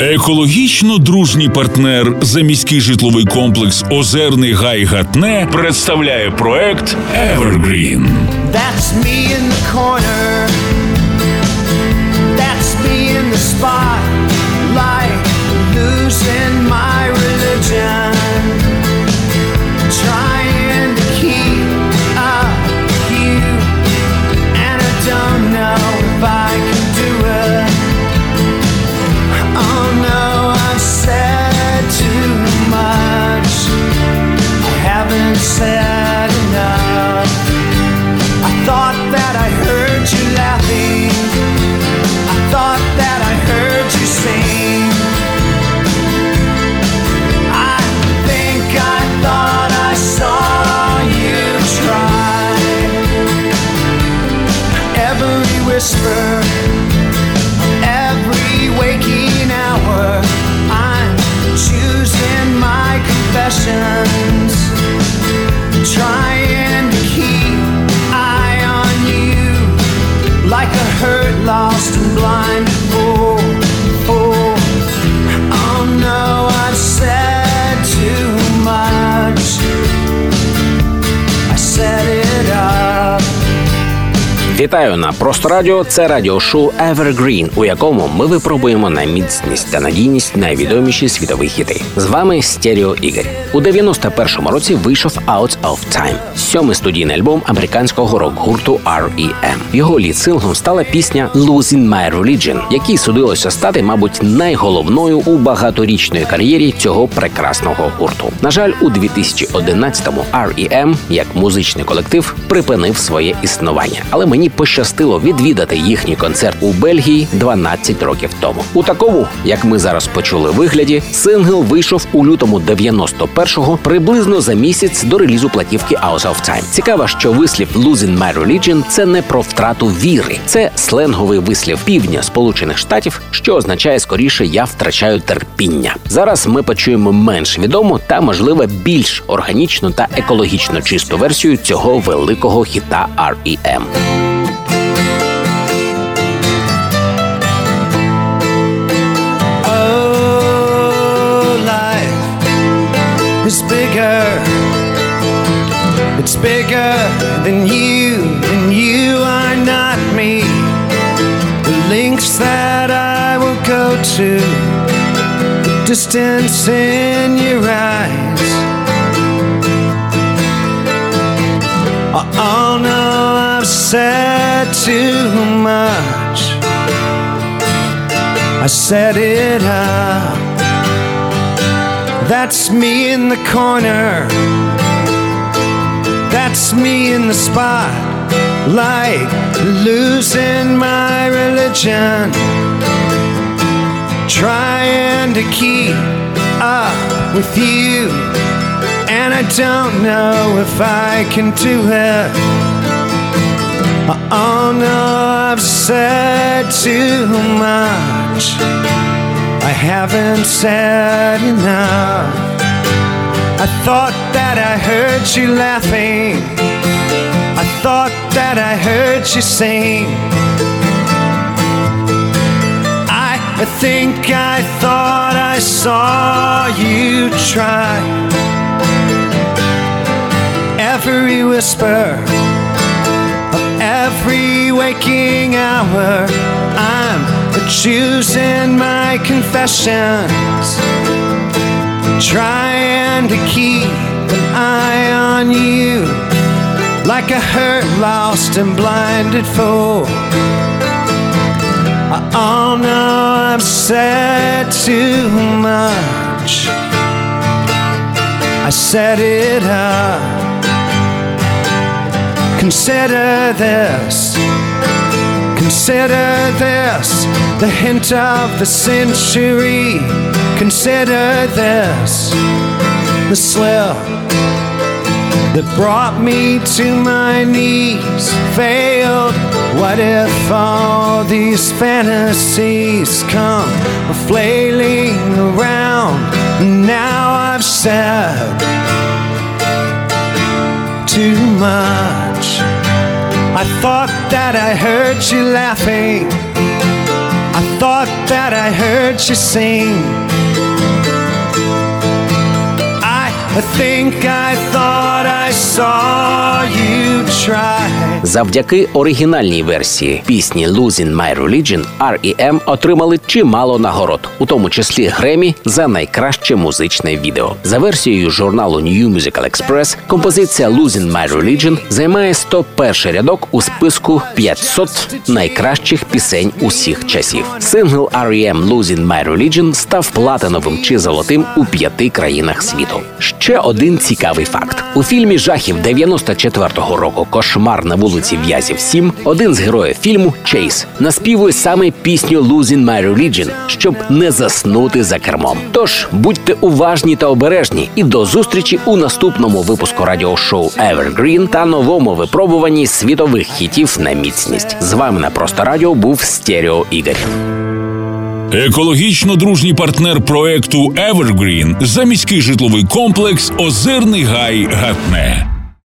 Екологічно дружній партнер за міський житловий комплекс Озерний Гай Гатне представляє проект Evergreen. That's me in the corner. Whisper, every waking hour, I'm choosing my confessions. Trying to keep eye on you like a hurt, lost and blind Вітаю на просто радіо. Це радіошоу Evergreen, у якому ми випробуємо на міцність та надійність найвідоміші світові хіти. З вами Стеріо Ігор. У 91-му році вийшов Out of Time, сьомий студійний альбом американського рок-гурту R.E.M. Його лід-синглом стала пісня Losing My Religion, якій судилося стати, мабуть, найголовною у багаторічної кар'єрі цього прекрасного гурту. На жаль, у 2011-му R.E.M. як музичний колектив припинив своє існування, але мені пощастило відвідати їхній концерт у Бельгії 12 років тому. У такому, як ми зараз почули вигляді, сингл вийшов у лютому 91-го, приблизно за місяць до релізу платівки Out of Time. Цікаво, що вислів «Losing my religion» – це не про втрату віри, це сленговий вислів півдня Сполучених Штатів, що означає скоріше я втрачаю терпіння. Зараз ми почуємо менш відому та, можливо, більш органічну та екологічно чисту версію цього великого хіта R.E.M. is bigger. It's bigger than you, and you are not me. The lengths that I will go to, the distance in your eyes. Uh, oh no, I've said too much. I set it up. That's me in the corner. That's me in the spot. Like losing my religion. Trying to keep up with you. And I don't know if I can do it. Oh no, I've said too much. I haven't said enough. I thought that I heard you laughing. I thought that I heard you sing. I think I thought I saw you try. Every whisper of every waking hour, choosing my confessions, trying to keep an eye on you like a hurt, lost, and blinded fool. Oh no, I've said too much. I set it up. Consider this. Consider this the hint of the century. Consider this the slip that brought me to my knees. Failed. What if all these fantasies come flailing around? Now I've said too much. I thought that I heard you laughing. I thought that I heard you sing. I think I thought I saw you try. Завдяки оригінальній версії пісні «Losing My Religion» R.E.M. отримали чимало нагород, у тому числі Гремі за найкраще музичне відео. За версією журналу New Musical Express, композиція «Losing My Religion» займає 101 рядок у списку 500 найкращих пісень усіх часів. Сингл R.E.M. «Losing My Religion» став платиновим чи золотим у п'яти країнах світу. Ще один цікавий факт: у фільмі жахів 94-го року Кошмар на вулиці В'язів 7» один з героїв фільму Чейз наспівує саме пісню «Losing My Religion», щоб не заснути за кермом. Тож будьте уважні та обережні, і до зустрічі у наступному випуску радіошоу Evergreen та новому випробуванні світових хітів на міцність. З вами на просто радіо був Стерео Ігор. Екологічно дружній партнер проекту Evergreen – заміський житловий комплекс Озерний Гай Гатне.